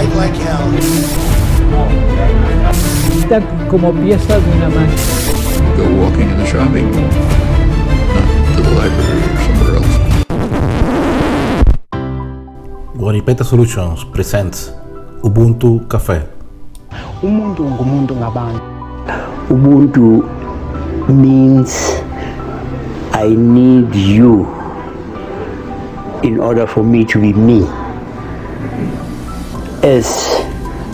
fight like hell. Está como pieza de una máquina. Go walking in the shopping mall, not to the library or somewhere else. Guaripete Solutions presents Ubuntu Café. umuntu ngumuntu ngabantu ubuntu means i need you in order for me to be me as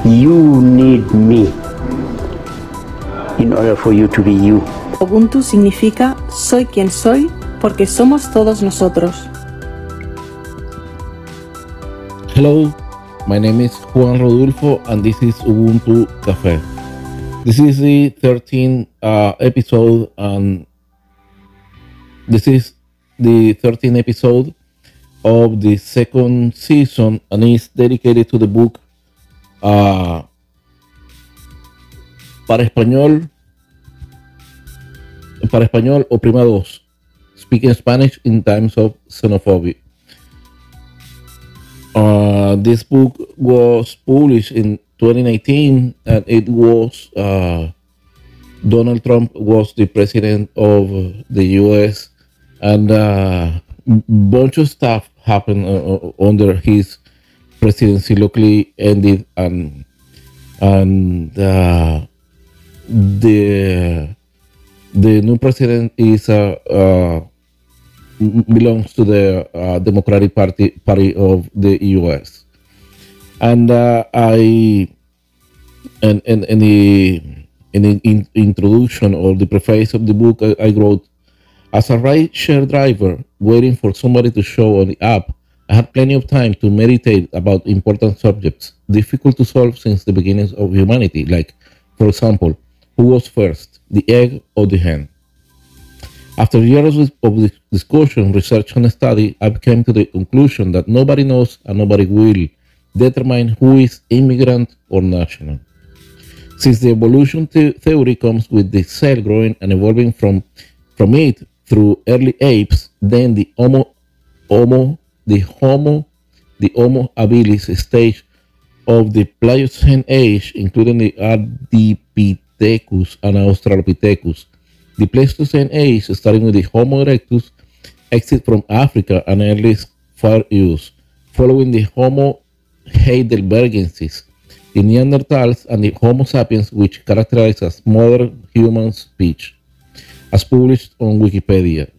you need me in order for you to be you Ubuntu significa soy quien soy porque somos todos nosotros. Hello, my name is Juan Rodulfo, and this is Ubuntu Cafe. This is the 13th uh, episode, and this is the 13th episode of the second season, and it's dedicated to the book uh, Para Español, Para Español Oprima 2, Speaking Spanish in Times of Xenophobia. Uh, this book was published in 2019 and it was uh, Donald Trump was the president of the US and a bunch of stuff happened uh, under his presidency luckily ended and and uh, the the new president is uh, uh, belongs to the uh, Democratic Party Party of the U.S. And uh, I and and in the in the in, introduction or the preface of the book, I, I wrote, as a ride share driver waiting for somebody to show on the app, I had plenty of time to meditate about important subjects difficult to solve since the beginnings of humanity, like, for example, who was first, the egg or the hen? After years of discussion, research, and study, I came to the conclusion that nobody knows and nobody will determine who is immigrant or national. Since the evolution theory comes with the cell growing and evolving from, from it through early apes, then the Homo, Homo, the Homo, the Homo habilis stage of the Pliocene age, including the Ardipithecus and Australopithecus. The Pleistocene age, starting with the Homo erectus, exit from Africa and early far use, following the Homo heidelbergensis, the Neanderthals, and the Homo sapiens, which characterize as modern human speech, as published on Wikipedia.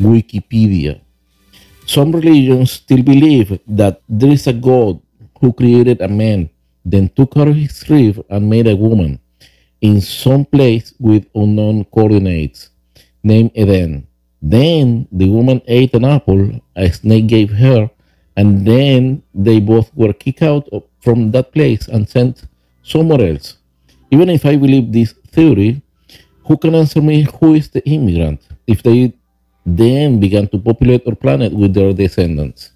Wikipedia. Some religions still believe that there is a God who created a man, then took out his rib and made a woman in some place with unknown coordinates, named Eden. Then the woman ate an apple a snake gave her, and then they both were kicked out from that place and sent somewhere else. Even if I believe this theory, who can answer me who is the immigrant if they then began to populate our planet with their descendants?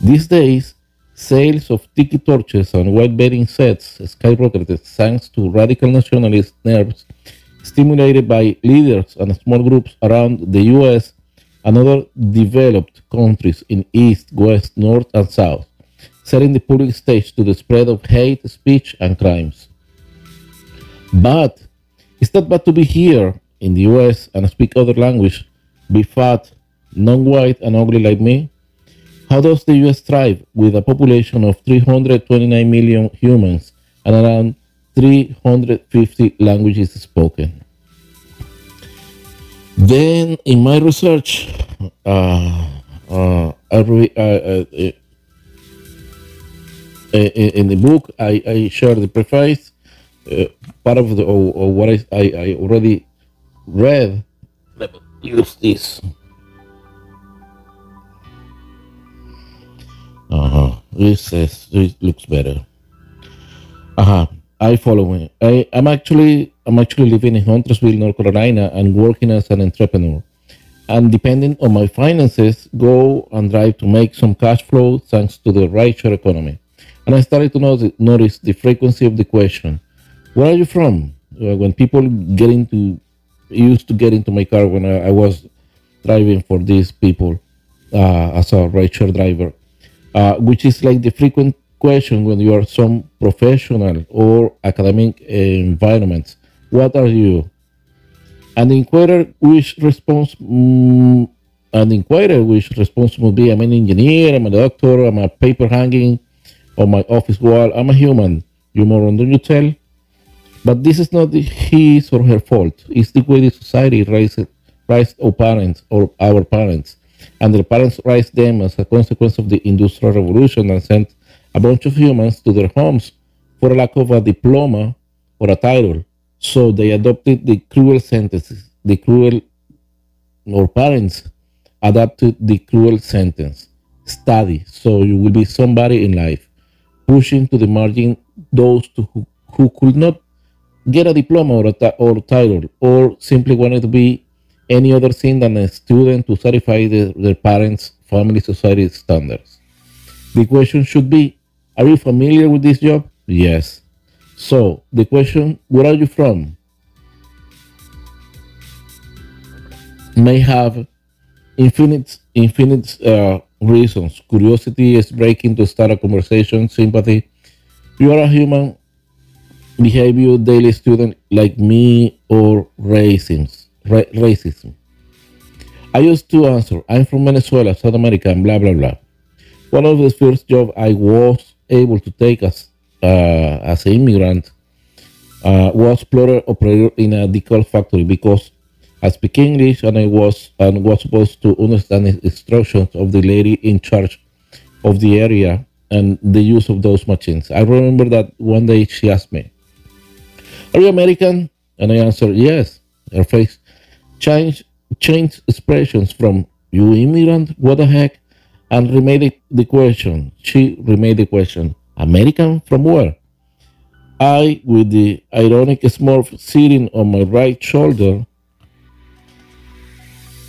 These days, sales of tiki torches and white bedding sets skyrocketed thanks to radical nationalist nerves stimulated by leaders and small groups around the US and other developed countries in East, West, North, and South, setting the public stage to the spread of hate speech and crimes. But it's not bad to be here in the US and speak other language, be fat, non-white, and ugly like me? How does the US thrive with a population of 329 million humans and around 350 languages spoken? Then, in my research, uh, uh, uh, uh, uh, in in the book, I, I share the preface, uh, part of the or, or what I, I, I already read. Let me use this. Uh huh. This says this looks better. Uh huh. I follow me. I, I'm actually I'm actually living in Huntersville, North Carolina, and working as an entrepreneur. And depending on my finances, go and drive to make some cash flow thanks to the rideshare economy. And I started to notice, notice the frequency of the question, "Where are you from?" Uh, when people get into used to get into my car when I, I was driving for these people uh, as a rideshare driver, uh, which is like the frequent question when you are some professional or academic environments. What are you? An inquirer which response mm, an inquirer which response would be I'm an engineer, I'm a doctor, I'm a paper hanging on my office wall, I'm a human. You moron, don't you tell? But this is not his or her fault. It's the way the society raised, raised our parents or our parents. And their parents raised them as a consequence of the Industrial Revolution and sent a bunch of humans to their homes for lack of a diploma or a title. So they adopted the cruel sentences, the cruel, or parents adopted the cruel sentence study so you will be somebody in life, pushing to the margin those to who, who could not get a diploma or a or title or simply wanted to be any other thing than a student to satisfy the, their parents' family society standards. The question should be Are you familiar with this job? Yes. So, the question Where are you from? may have infinite, infinite uh, reasons. Curiosity is breaking to start a conversation, sympathy. You are a human behavior daily student like me or racism. Ra- racism. I used to answer, I'm from Venezuela, South America, and blah, blah, blah. One of the first jobs I was able to take as, uh, as an immigrant uh, was plotter operator in a decal factory because I speak English and I was and was supposed to understand the instructions of the lady in charge of the area and the use of those machines. I remember that one day she asked me, Are you American? And I answered, Yes. Her face changed changed expressions from you immigrant, what the heck? And remade the question. She remade the question. American from where? I, with the ironic smurf sitting on my right shoulder,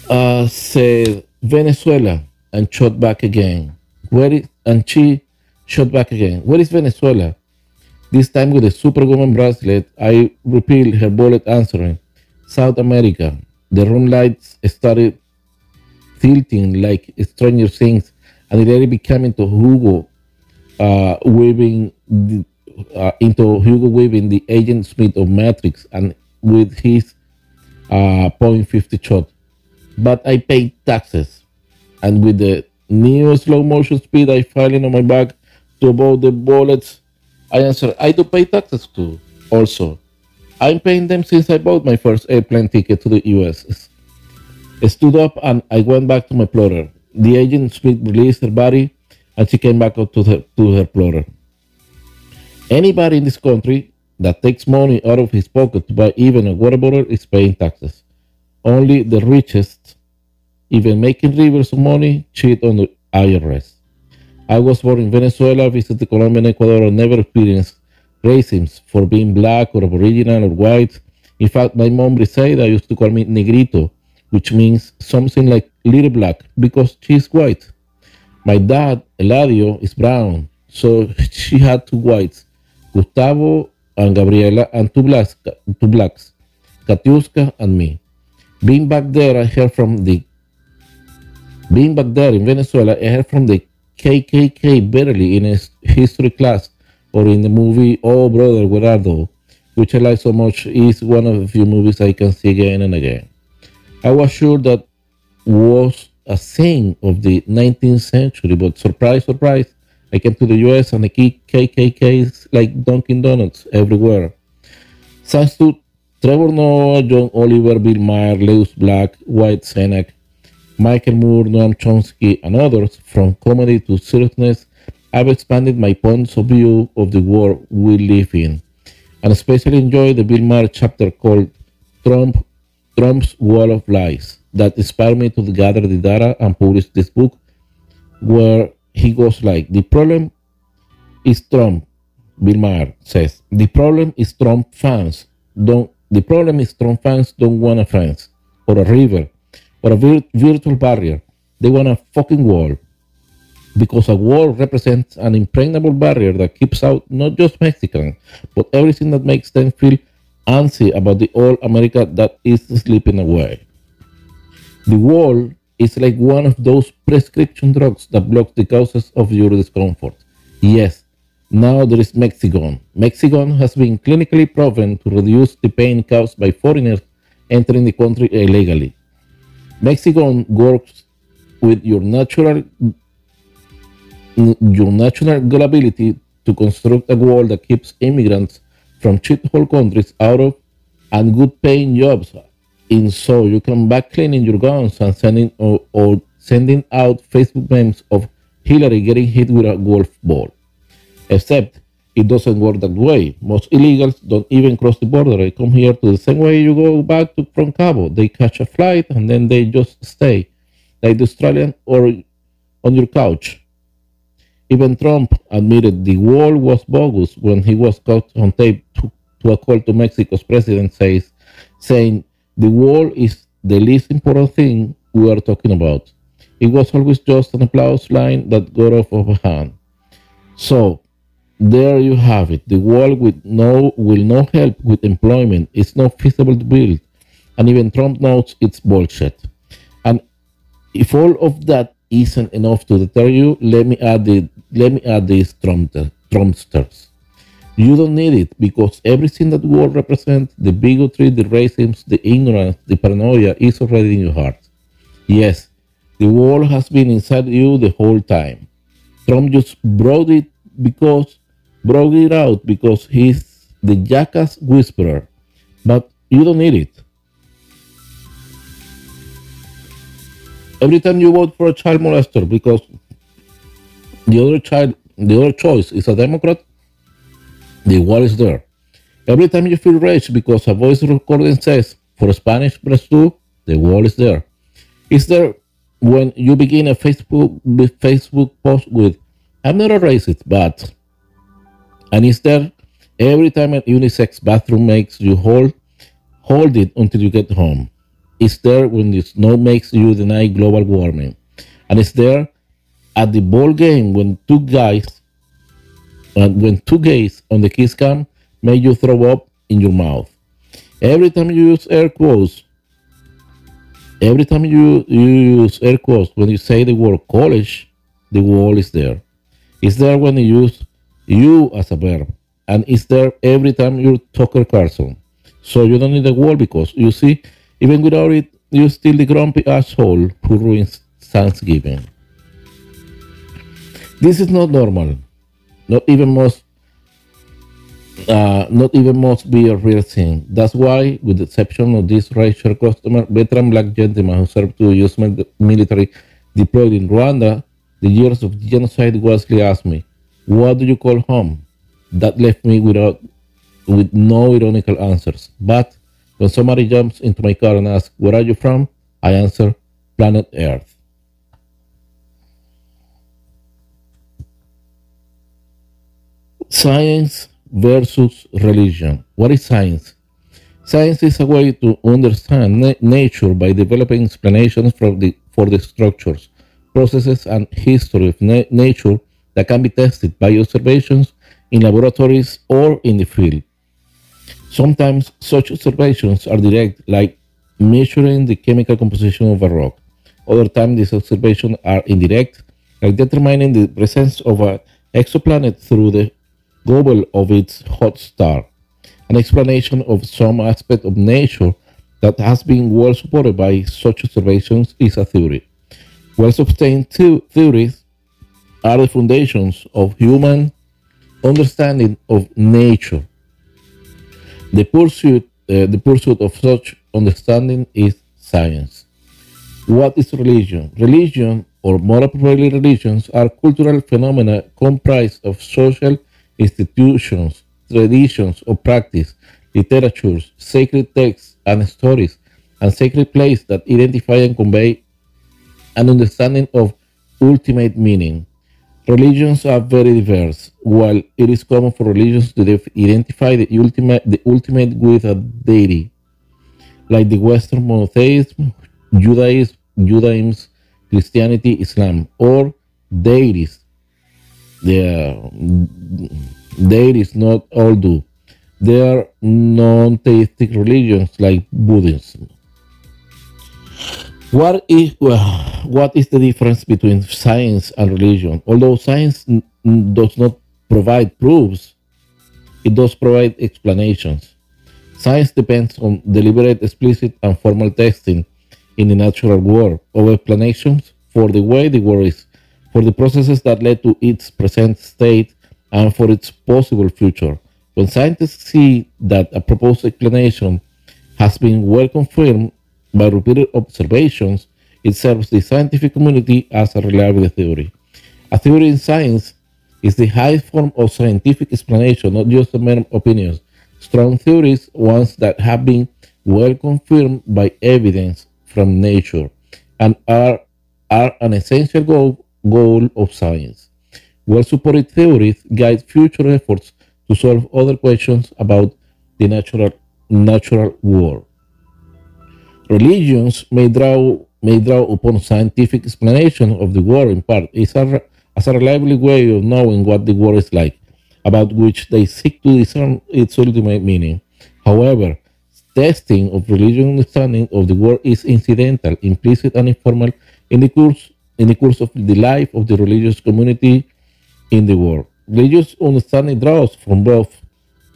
uh, said Venezuela and shot back again. Where is, and she shot back again. Where is Venezuela? This time with a superwoman bracelet, I repealed her bullet answering. South America. The room lights started tilting like Stranger Things, and it really became into Hugo uh, waving the, uh, into Hugo waving the Agent Smith of Matrix, and with his uh, .50 shot but I paid taxes. And with the new slow motion speed I filing on my back to avoid the bullets, I answered, I do pay taxes too, also. I'm paying them since I bought my first airplane ticket to the US. I stood up and I went back to my plotter. The agent Smith released her body and she came back up to her, to her plotter. Anybody in this country that takes money out of his pocket to buy even a water bottle is paying taxes. Only the richest, even making rivers of money, cheat on the IRS. I was born in Venezuela, visited Colombia and Ecuador, and never experienced racism for being black or aboriginal or white. In fact, my mom said Briseida used to call me negrito, which means something like little black because she's white. My dad, Eladio, is brown, so she had two whites, Gustavo and Gabriela, and two blacks, two blacks, Katiuska and me. Being back there, I heard from the being back there in Venezuela, I heard from the KKK barely in his history class or in the movie Oh Brother, Where Are Thou? which I like so much, is one of the few movies I can see again and again. I was sure that was a thing of the 19th century, but surprise, surprise, I came to the US and the KKK like Dunkin' Donuts everywhere. Thanks to Trevor Noah, John Oliver, Bill Maher, Lewis Black, White Senek, Michael Moore, Noam Chomsky, and others, from comedy to seriousness, I've expanded my points of view of the world we live in, and especially enjoy the Bill Maher chapter called Trump, Trump's Wall of Lies that inspired me to gather the data and publish this book where he goes like, the problem is Trump, Bill Maher says. The problem is Trump fans don't the problem is Trump fans don't want a fence or a river or a vir- virtual barrier. They want a fucking wall. Because a wall represents an impregnable barrier that keeps out not just Mexicans, but everything that makes them feel antsy about the old America that is slipping away. The wall is like one of those prescription drugs that blocks the causes of your discomfort. Yes, Now there is Mexigon. Mexigon has been clinically proven to reduce the pain caused by foreigners entering the country illegally. Mexigon works with your natural your natural ability to construct a wall that keeps immigrants from shithole countries out of and good paying jobs in so you can back cleaning your guns and sending or, or sending out Facebook memes of Hillary getting hit with a golf ball. Except it doesn't work that way. Most illegals don't even cross the border. They come here to the same way you go back to from Cabo. They catch a flight and then they just stay, like the Australian or on your couch. Even Trump admitted the wall was bogus when he was caught on tape to, to a call to Mexico's president says, saying the wall is the least important thing we are talking about. It was always just an applause line that got off of hand. So there you have it. The wall with no will not help with employment. It's not feasible to build. And even Trump knows it's bullshit. And if all of that isn't enough to deter you, let me add the let me add these Trumpsters. You don't need it because everything that wall represents the bigotry, the racism, the ignorance, the paranoia is already in your heart. Yes, the wall has been inside you the whole time. Trump just brought it because brought it out because he's the jackass whisperer. But you don't need it. Every time you vote for a child molester because the other child, the other choice is a Democrat, the wall is there. Every time you feel rage because a voice recording says for Spanish press 2, the wall is there. Is there when you begin a Facebook Facebook post with I'm not a racist, but and is there every time a unisex bathroom makes you hold hold it until you get home. Is there when the snow makes you deny global warming. And is there at the ball game when two guys uh, when two gays on the kiss cam make you throw up in your mouth. Every time you use air quotes, every time you, you use air quotes when you say the word college, the wall is there. It's there when you use you as a verb, and it's there every time you Tucker Carlson. So you don't need a wall because you see, even without it, you're still the grumpy asshole who ruins Thanksgiving. This is not normal. Not even most. uh, not even must be a real thing. That's why, with the exception of this racial customer, veteran black gentleman who served to U.S. military deployed in Rwanda, the years of genocide wisely asked me, "What do you call home?" That left me without with no ironical answers. But when somebody jumps into my car and asks, "Where are you from?" I answer, "Planet Earth." Science versus religion. What is science? Science is a way to understand na- nature by developing explanations for the, for the structures, processes, and history of na- nature that can be tested by observations in laboratories or in the field. Sometimes such observations are direct, like measuring the chemical composition of a rock. Other times, these observations are indirect, like determining the presence of an exoplanet through the goal of its hot star, an explanation of some aspect of nature that has been well supported by such observations is a theory. Well sustained theories are the foundations of human understanding of nature. The pursuit, uh, the pursuit of such understanding is science. What is religion? Religion, or more appropriately, religions, are cultural phenomena comprised of social institutions, traditions or practice, literatures, sacred texts and stories, and sacred places that identify and convey an understanding of ultimate meaning. Religions are very diverse. While it is common for religions to identify the ultimate, the ultimate with a deity, like the Western monotheism, Judaism, Judaism, Christianity, Islam, or deities the deities not all do. There are non-theistic religions like Buddhism. What is what is the difference between science and religion? Although science does not provide proofs, it does provide explanations. Science depends on deliberate, explicit, and formal testing in the natural world of explanations for the way the world is, for the processes that led to its present state, and for its possible future. When scientists see that a proposed explanation has been well confirmed by repeated observations, it serves the scientific community as a reliable theory. A theory in science is the highest form of scientific explanation, not just a mere opinions. Strong theories, ones that have been well confirmed by evidence from nature, and are, are an essential goal, goal of science. Well supported theories guide future efforts to solve other questions about the natural, natural world. Religions may draw, may draw upon scientific explanation of the world in part as a, as a reliable way of knowing what the world is like, about which they seek to discern its ultimate meaning. However, testing of religious understanding of the world is incidental, implicit, and informal in the course in the course of the life of the religious community in the world. Religious understanding draws from both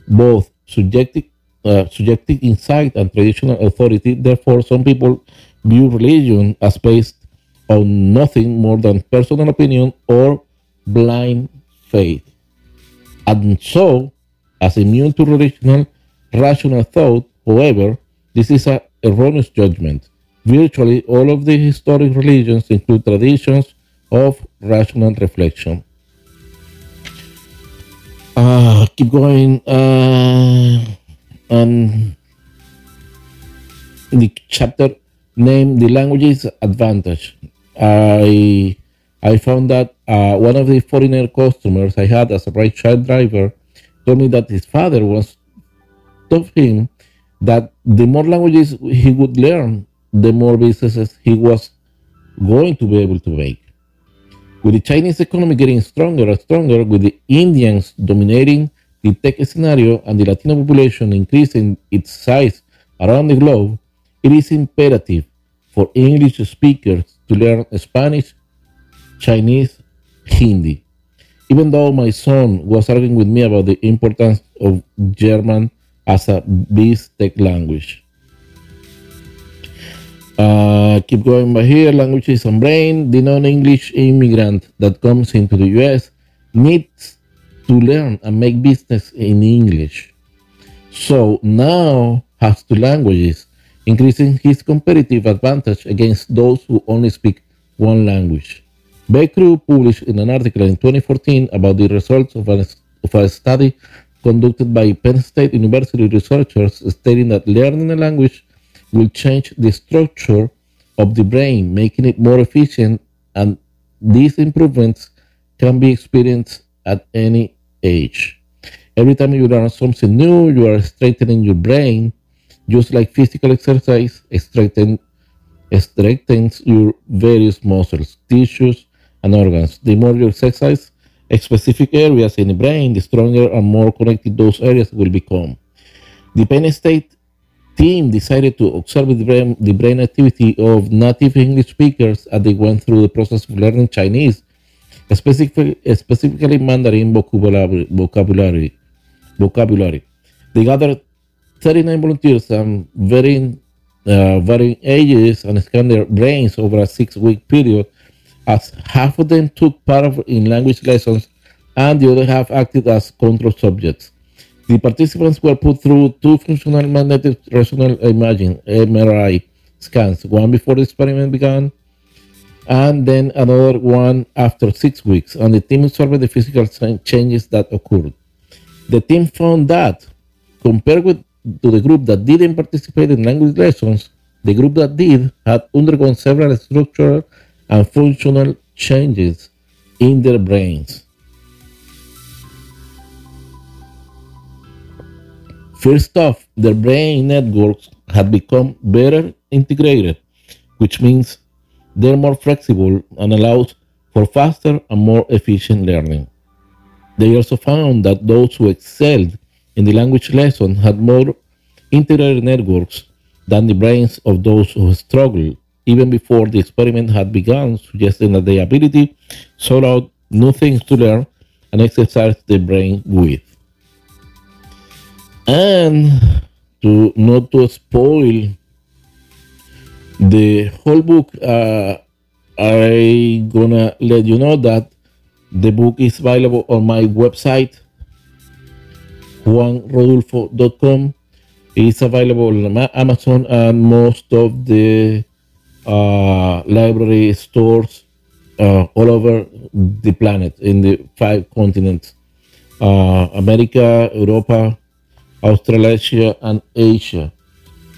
both subjective uh, subjective insight and traditional authority. Therefore, some people view religion as based on nothing more than personal opinion or blind faith, and so as immune to rational, rational thought. However, this is an erroneous judgment. Virtually all of the historic religions include traditions of rational reflection. Uh, keep going. Uh, and the chapter named the languages advantage. I I found that uh, one of the foreigner customers I had as a right child driver told me that his father was told him that the more languages he would learn, the more businesses he was going to be able to make. With the Chinese economy getting stronger and stronger, with the Indians dominating the tech scenario and the Latino population increasing its size around the globe, it is imperative for English speakers to learn Spanish, Chinese, Hindi. Even though my son was arguing with me about the importance of German as a biz tech language. Uh, keep going by here. Languages and brain. The non-English immigrant that comes into the U.S. needs to learn and make business in English. So now has two languages, increasing his competitive advantage against those who only speak one language. Becru published in an article in 2014 about the results of, an, of a study conducted by Penn State University researchers stating that learning a language will change the structure of the brain, making it more efficient, and these improvements can be experienced at any age. Every time you learn something new, you are strengthening your brain, just like physical exercise strengthens strengthens your various muscles, tissues, and organs. The more you exercise specific areas in the brain, the stronger and more connected those areas will become. The Penn State team decided to observe the brain, the brain activity of native English speakers as they went through the process of learning Chinese, specifically, specifically Mandarin vocabulary, vocabulary. vocabulary. They gathered 39 volunteers and varying, uh, varying ages and scanned their brains over a six-week period as half of them took part in language lessons and the other half acted as control subjects. The participants were put through two functional magnetic resonance imaging MRI scans, one before the experiment began and then another one after six weeks, and the team observed the physical changes that occurred. The team found that, compared with to the group that didn't participate in language lessons, the group that did had undergone several structural and functional changes in their brains. First off, their brain networks had become better integrated, which means they're more flexible and allows for faster and more efficient learning. They also found that those who excelled in the language lesson had more integrated networks than the brains of those who struggled even before the experiment had begun, suggesting that the ability sought out new things to learn and exercise the brain with. And to not to spoil the whole book, uh, I gonna let you know that the book is available on my website, juanrodulfo.com. It's available on Amazon and most of the uh, library stores uh, all over the planet in the five continents uh, America, Europa, Australasia, and Asia.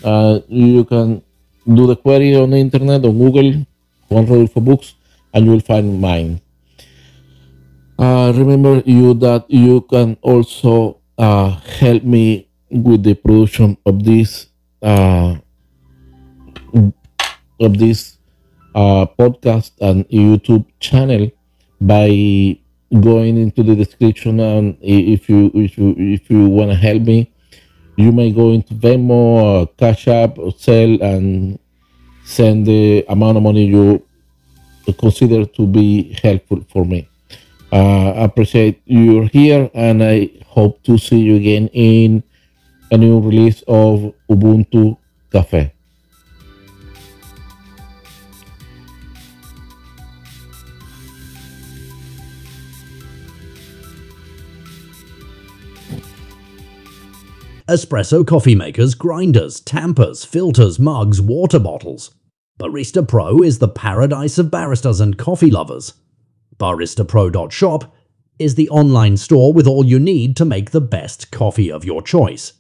Uh, you can do the query on the internet on Google, Juan Rodulfo Books, and you will find mine. Uh, remember you that you can also uh, help me with the production of this uh, of this uh, podcast and YouTube channel by going into the description and if you if you if you want to help me you may go into Venmo, uh, Cash App, or Zelle, and send the amount of money you consider to be helpful for me. Uh, I appreciate you're here, and I hope to see you again in a new release of Ubuntu Cafe. Espresso coffee makers, grinders, tampers, filters, mugs, water bottles. Barista Pro is the paradise of baristas and coffee lovers. BaristaPro.shop is the online store with all you need to make the best coffee of your choice.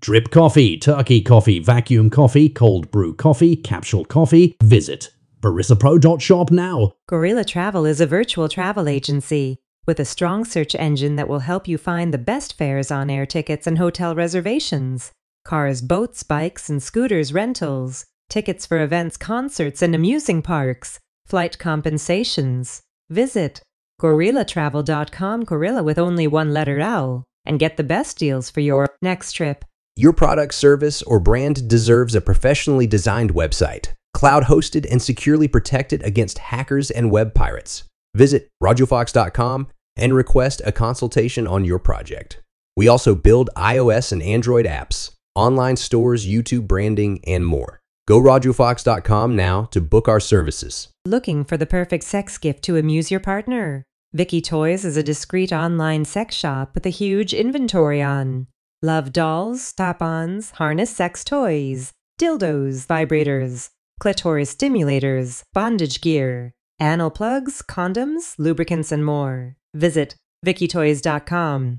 Drip coffee, turkey coffee, vacuum coffee, cold brew coffee, capsule coffee. Visit baristapro.shop now. Gorilla Travel is a virtual travel agency with a strong search engine that will help you find the best fares on air tickets and hotel reservations, cars, boats, bikes, and scooters rentals, tickets for events, concerts, and amusing parks, flight compensations. Visit gorillatravel.com, gorilla with only one letter L, and get the best deals for your next trip. Your product, service, or brand deserves a professionally designed website, cloud hosted and securely protected against hackers and web pirates. Visit rodulfox.com and request a consultation on your project. We also build iOS and Android apps, online stores, YouTube branding, and more. Go rodulfox.com now to book our services. Looking for the perfect sex gift to amuse your partner? Vicky Toys is a discreet online sex shop with a huge inventory on love dolls, tap-ons, harness sex toys, dildos, vibrators, clitoris stimulators, bondage gear, anal plugs, condoms, lubricants, and more. Visit VickyToys.com.